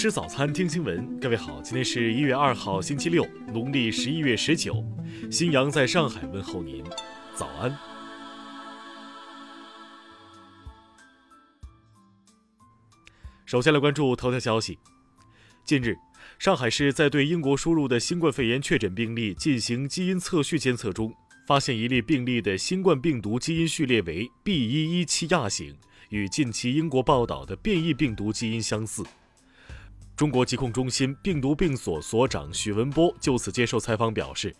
吃早餐，听新闻。各位好，今天是一月二号，星期六，农历十一月十九。新阳在上海问候您，早安。首先来关注头条消息。近日，上海市在对英国输入的新冠肺炎确诊病例进行基因测序监测中，发现一例病例的新冠病毒基因序列为 B.1.1.7 亚型，与近期英国报道的变异病毒基因相似。中国疾控中心病毒病所所长许文波就此接受采访表示。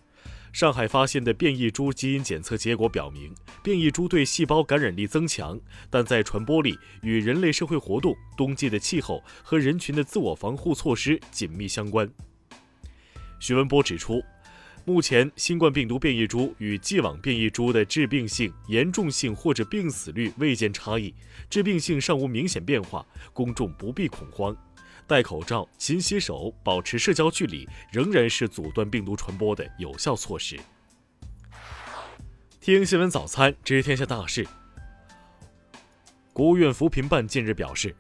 上海发现的变异株基因检测结果表明，变异株对细胞感染力增强，但在传播力与人类社会活动、冬季的气候和人群的自我防护措施紧密相关。徐文波指出，目前新冠病毒变异株与既往变异株的致病性、严重性或者病死率未见差异，致病性尚无明显变化，公众不必恐慌。戴口罩、勤洗手、保持社交距离，仍然是阻断病毒传播的有效措施。听新闻早餐知天下大事。国务院扶贫办近日表示，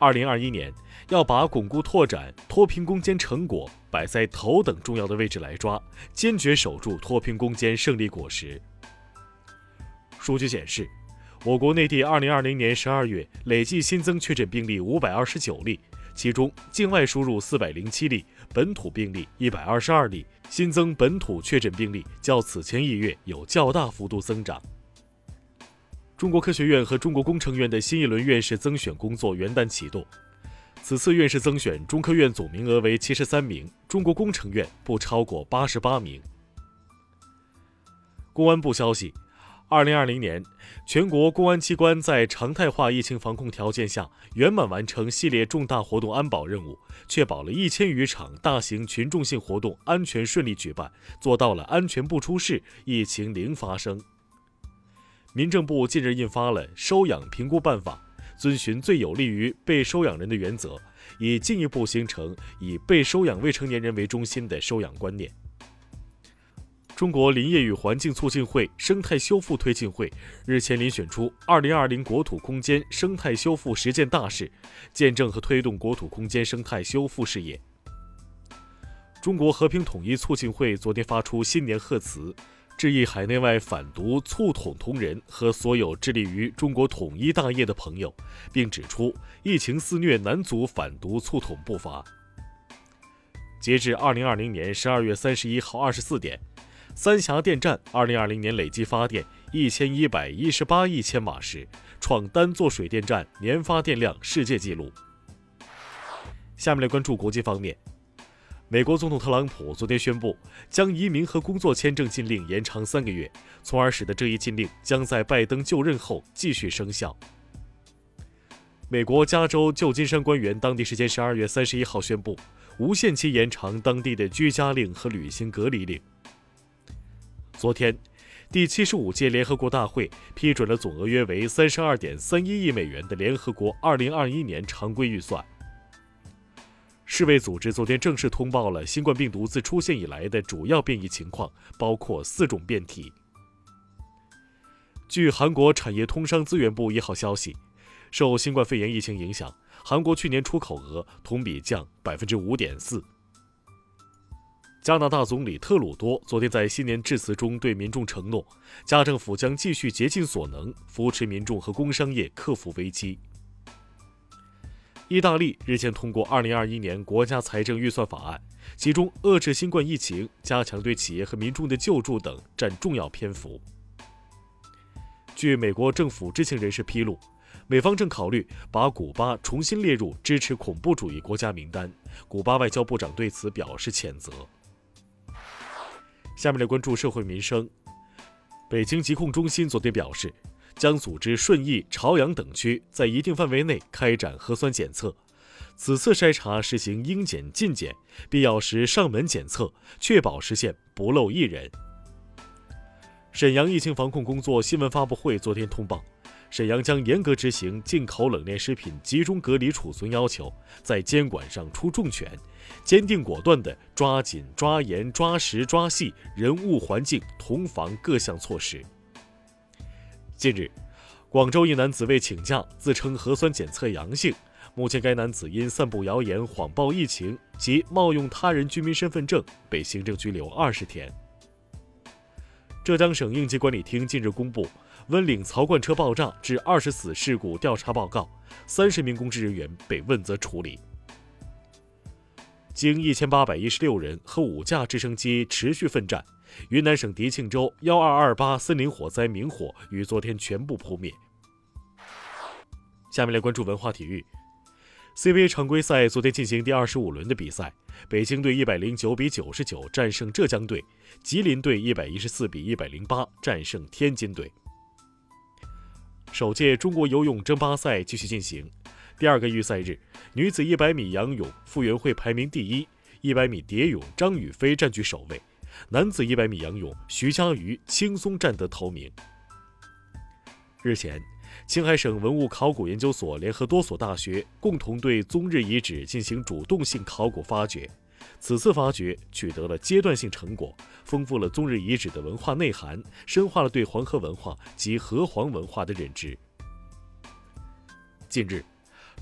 二零二一年要把巩固拓展脱贫攻坚成果摆在头等重要的位置来抓，坚决守住脱贫攻坚胜利果实。数据显示，我国内地二零二零年十二月累计新增确诊病例五百二十九例。其中，境外输入四百零七例，本土病例一百二十二例，新增本土确诊病例较此前一月有较大幅度增长。中国科学院和中国工程院的新一轮院士增选工作元旦启动，此次院士增选，中科院总名额为七十三名，中国工程院不超过八十八名。公安部消息。二零二零年，全国公安机关在常态化疫情防控条件下，圆满完成系列重大活动安保任务，确保了一千余场大型群众性活动安全顺利举办，做到了安全不出事，疫情零发生。民政部近日印发了《收养评估办法》，遵循最有利于被收养人的原则，以进一步形成以被收养未成年人为中心的收养观念。中国林业与环境促进会生态修复推进会日前遴选出二零二零国土空间生态修复十件大事，见证和推动国土空间生态修复事业。中国和平统一促进会昨天发出新年贺词，致意海内外反独促统同仁和所有致力于中国统一大业的朋友，并指出疫情肆虐难阻反独促统步伐。截至二零二零年十二月三十一号二十四点。三峡电站二零二零年累计发电一千一百一十八亿千瓦时，创单座水电站年发电量世界纪录。下面来关注国际方面，美国总统特朗普昨天宣布将移民和工作签证禁令延长三个月，从而使得这一禁令将在拜登就任后继续生效。美国加州旧金山官员当地时间十二月三十一号宣布，无限期延长当地的居家令和旅行隔离令。昨天，第七十五届联合国大会批准了总额约为三十二点三一亿美元的联合国二零二一年常规预算。世卫组织昨天正式通报了新冠病毒自出现以来的主要变异情况，包括四种变体。据韩国产业通商资源部一号消息，受新冠肺炎疫情影响，韩国去年出口额同比降百分之五点四。加拿大总理特鲁多昨天在新年致辞中对民众承诺，加政府将继续竭尽所能扶持民众和工商业克服危机。意大利日前通过2021年国家财政预算法案，其中遏制新冠疫情、加强对企业和民众的救助等占重要篇幅。据美国政府知情人士披露，美方正考虑把古巴重新列入支持恐怖主义国家名单，古巴外交部长对此表示谴责。下面来关注社会民生。北京疾控中心昨天表示，将组织顺义、朝阳等区在一定范围内开展核酸检测，此次筛查实行应检尽检，必要时上门检测，确保实现不漏一人。沈阳疫情防控工作新闻发布会昨天通报。沈阳将严格执行进口冷链食品集中隔离储存要求，在监管上出重拳，坚定果断地抓紧、抓严、抓实、抓细人物环境同防各项措施。近日，广州一男子为请假，自称核酸检测阳性，目前该男子因散布谣言、谎报疫情及冒用他人居民身份证被行政拘留二十天。浙江省应急管理厅近日公布温岭槽罐车爆炸致二十死事故调查报告，三十名公职人员被问责处理。经一千八百一十六人和五架直升机持续奋战，云南省迪庆州幺二二八森林火灾明火于昨天全部扑灭。下面来关注文化体育。CBA 常规赛昨天进行第二十五轮的比赛，北京队一百零九比九十九战胜浙江队，吉林队一百一十四比一百零八战胜天津队。首届中国游泳争霸赛继续进行。第二个预赛日，女子100米仰泳，傅园慧排名第一；100米蝶泳，张雨霏占据首位；男子100米仰泳，徐嘉余轻松占得头名。日前，青海省文物考古研究所联合多所大学，共同对宗日遗址进行主动性考古发掘。此次发掘取得了阶段性成果，丰富了宗日遗址的文化内涵，深化了对黄河文化及河湟文化的认知。近日。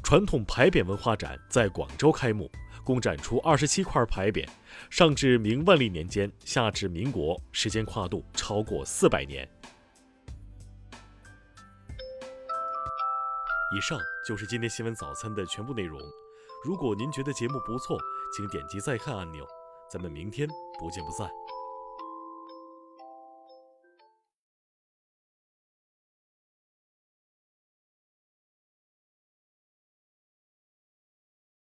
传统牌匾文化展在广州开幕，共展出二十七块牌匾，上至明万历年间，下至民国，时间跨度超过四百年。以上就是今天新闻早餐的全部内容。如果您觉得节目不错，请点击再看按钮。咱们明天不见不散。